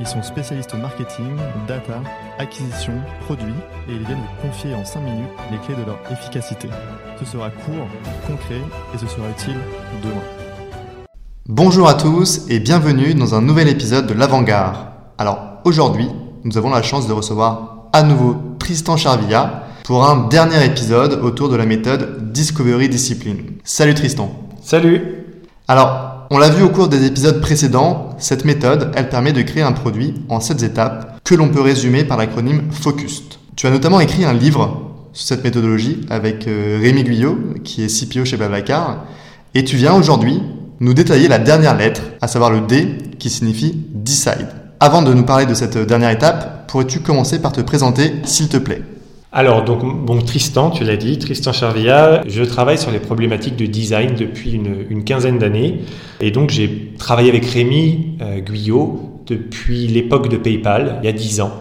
Ils sont spécialistes marketing, data, acquisition, produits et ils viennent vous confier en 5 minutes les clés de leur efficacité. Ce sera court, concret et ce sera utile demain. Bonjour à tous et bienvenue dans un nouvel épisode de l'Avant-Garde. Alors aujourd'hui, nous avons la chance de recevoir à nouveau Tristan Charvilla pour un dernier épisode autour de la méthode Discovery Discipline. Salut Tristan. Salut. Alors, on l'a vu au cours des épisodes précédents, cette méthode, elle permet de créer un produit en 7 étapes que l'on peut résumer par l'acronyme FOCUST. Tu as notamment écrit un livre sur cette méthodologie avec euh, Rémi Guyot, qui est CPO chez Babacar, et tu viens aujourd'hui nous détailler la dernière lettre, à savoir le D, qui signifie Decide. Avant de nous parler de cette dernière étape, pourrais-tu commencer par te présenter, s'il te plaît? Alors, donc, bon, Tristan, tu l'as dit, Tristan Charvilla, je travaille sur les problématiques de design depuis une, quinzaine d'années. Et donc, j'ai travaillé avec Rémi euh, Guyot depuis l'époque de PayPal, il y a dix ans.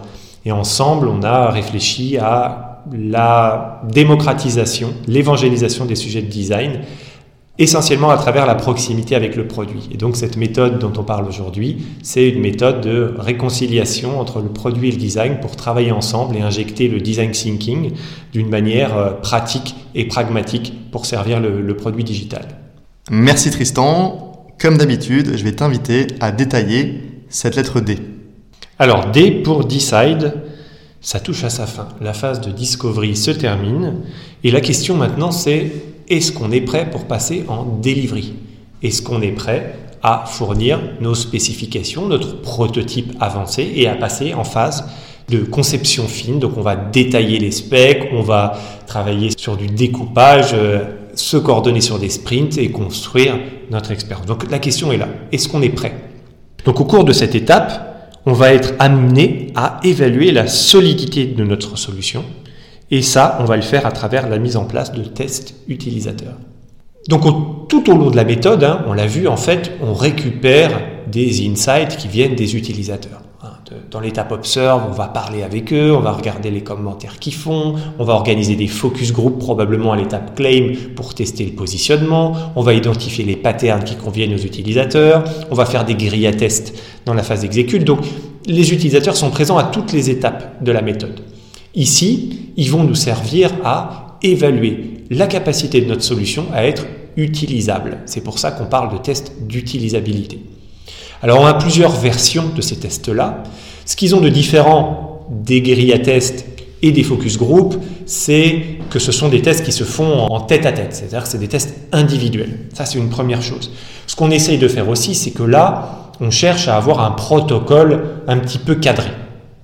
Et ensemble, on a réfléchi à la démocratisation, l'évangélisation des sujets de design essentiellement à travers la proximité avec le produit. Et donc cette méthode dont on parle aujourd'hui, c'est une méthode de réconciliation entre le produit et le design pour travailler ensemble et injecter le design thinking d'une manière euh, pratique et pragmatique pour servir le, produit digital. Merci Tristan. Comme d'habitude, je vais t'inviter à détailler cette lettre D. Alors D pour Decide, ça touche à sa fin. La phase de discovery se termine et la question maintenant c'est est-ce qu'on est prêt pour passer en delivery? Est-ce qu'on est prêt à fournir nos spécifications, notre prototype avancé et à passer en phase de conception fine? Donc on va détailler les specs, on va travailler sur du découpage, euh, se coordonner sur des sprints et construire notre expérience. Donc la question est là, est-ce qu'on est prêt? Donc au cours de cette étape, on va être amené à évaluer la solidité de notre solution, et ça, on va le faire à travers la mise en place de tests utilisateurs. Donc tout au long de la méthode, hein, on l'a vu, en fait, on récupère des insights qui viennent des utilisateurs. Hein, dans l'étape Observe, on va parler avec eux, on va regarder les commentaires qu'ils font, on va organiser des focus groups probablement à l'étape Claim pour tester le positionnement, on va identifier les patterns qui conviennent aux utilisateurs, on va faire des grilles à tests dans la phase d'exécute. Donc les utilisateurs sont présents à toutes les étapes de la méthode. Ici, ils vont nous servir à évaluer la capacité de notre solution à être utilisable. C'est pour ça qu'on parle de tests d'utilisabilité. Alors on a plusieurs versions de ces tests-là. Ce qu'ils ont de différent des guérillas tests et des focus group, c'est que ce sont des tests qui se font en tête à tête, c'est-à-dire que c'est des tests individuels. Ça, c'est une première chose. Ce qu'on essaye de faire aussi, c'est que là, on cherche à avoir un protocole un petit peu cadré.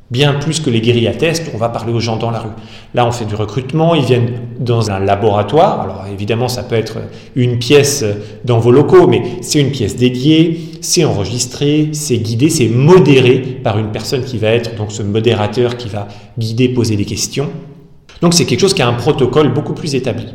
Bien plus que les guérillas tests, on va parler aux gens dans la rue. Là, on fait du recrutement, ils viennent dans un laboratoire. Alors évidemment, ça peut être une pièce dans vos locaux, mais c'est une pièce dédiée, c'est enregistré, c'est guidé, c'est modéré par une personne qui va être donc ce modérateur qui va guider, poser des questions. Donc c'est quelque chose qui a un protocole beaucoup plus établi.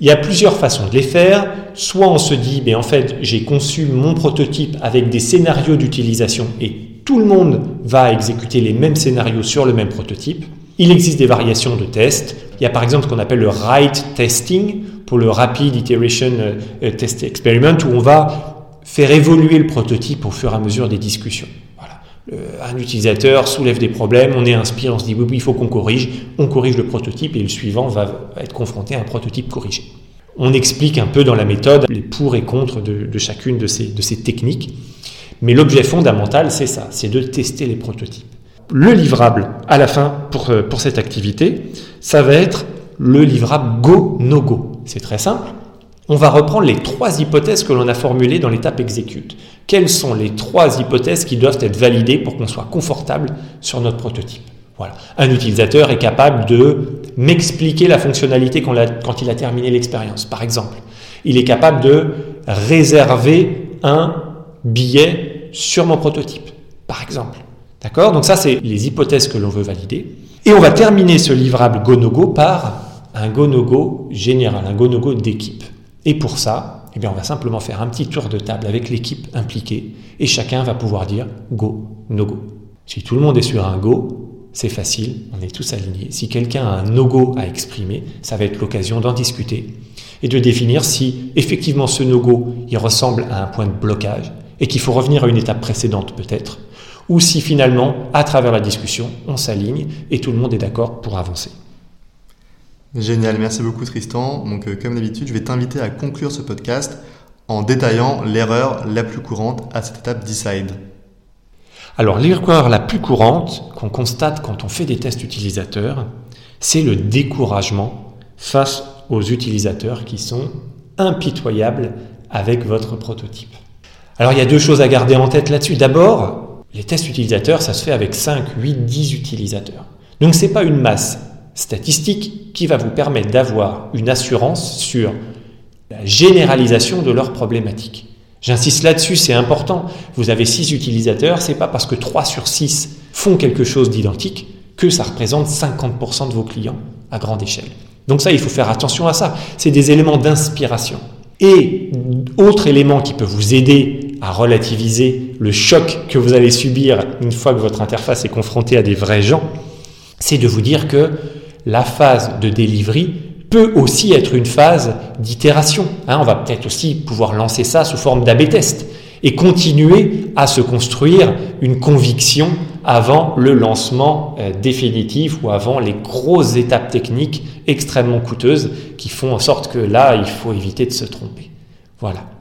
Il y a plusieurs façons de les faire. Soit on se dit, mais en fait, j'ai conçu mon prototype avec des scénarios d'utilisation et tout le monde va exécuter les mêmes scénarios sur le même prototype. Il existe des variations de tests. Il y a par exemple ce qu'on appelle le right testing pour le rapid iteration euh, euh, test experiment où on va faire évoluer le prototype au fur et à mesure des discussions. Un utilisateur soulève des problèmes, on est inspiré, on se dit oui, oui il faut qu'on corrige, on corrige le prototype et le suivant va être confronté à un prototype corrigé. On explique un peu dans la méthode les pour et contre de, chacune de ces techniques. Mais l'objet fondamental, c'est ça, c'est de tester les prototypes. Le livrable à la fin pour, euh, cette activité, ça va être le livrable go-no-go. C'est très simple. On va reprendre les trois hypothèses que l'on a formulées dans l'étape execute. Quelles sont les trois hypothèses qui doivent être validées pour qu'on soit confortable sur notre prototype? Voilà. Un utilisateur est capable de m'expliquer la fonctionnalité quand il a terminé l'expérience. Par exemple, il est capable de réserver un billet sur mon prototype, par exemple. D'accord? Donc ça, c'est les hypothèses que l'on veut valider. Et on va terminer ce livrable go-no-go par un go-no-go général, un go-no-go d'équipe. Et pour ça, eh bien, on va simplement faire un petit tour de table avec l'équipe impliquée et chacun va pouvoir dire go, no go. Si tout le monde est sur un go, c'est facile, on est tous alignés. Si quelqu'un a un no-go à exprimer, ça va être l'occasion d'en discuter et de définir si effectivement ce no-go il ressemble à un point de blocage et qu'il faut revenir à une étape précédente peut-être, ou si finalement, à travers la discussion, on s'aligne et tout le monde est d'accord pour avancer. Génial, merci beaucoup Tristan. Donc euh, comme d'habitude, je vais t'inviter à conclure ce podcast en détaillant l'erreur la plus courante à cette étape Decide. Alors l'erreur la plus courante qu'on constate quand on fait des tests utilisateurs, c'est le découragement face aux utilisateurs qui sont impitoyables avec votre prototype. Alors il y a deux choses à garder en tête là-dessus. D'abord, les tests utilisateurs, ça se fait avec 5, 8, 10 utilisateurs. Donc ce n'est pas une masse statistique qui va vous permettre d'avoir une assurance sur la généralisation de leurs problématiques. J'insiste là-dessus, c'est important. Vous avez 6 utilisateurs, c'est pas parce que 3 sur 6 font quelque chose d'identique que ça représente 50% de vos clients à grande échelle. Donc ça, il faut faire attention à ça. C'est des éléments d'inspiration. Et autre élément qui peut vous aider à relativiser le choc que vous allez subir une fois que votre interface est confrontée à des vrais gens, c'est de vous dire que la phase de delivery peut aussi être une phase d'itération. Hein, on va peut-être aussi pouvoir lancer ça sous forme d'AB test et continuer à se construire une conviction avant le lancement euh, définitif ou avant les grosses étapes techniques extrêmement coûteuses qui font en sorte que là, il faut éviter de se tromper. Voilà.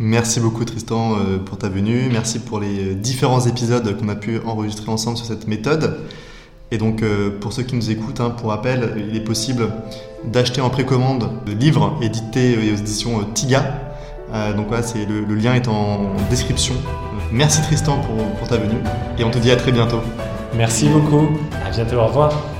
Merci beaucoup Tristan euh, pour ta venue. Merci pour les différents épisodes qu'on a pu enregistrer ensemble sur cette méthode. Et donc euh, pour ceux qui nous écoutent, hein, pour rappel, il est possible d'acheter en précommande le livre édité aux éditions TIGA, euh, donc voilà, c'est le, lien est en description. Merci Tristan pour ta venue et on te dit à très bientôt. Merci beaucoup. À bientôt. Au revoir.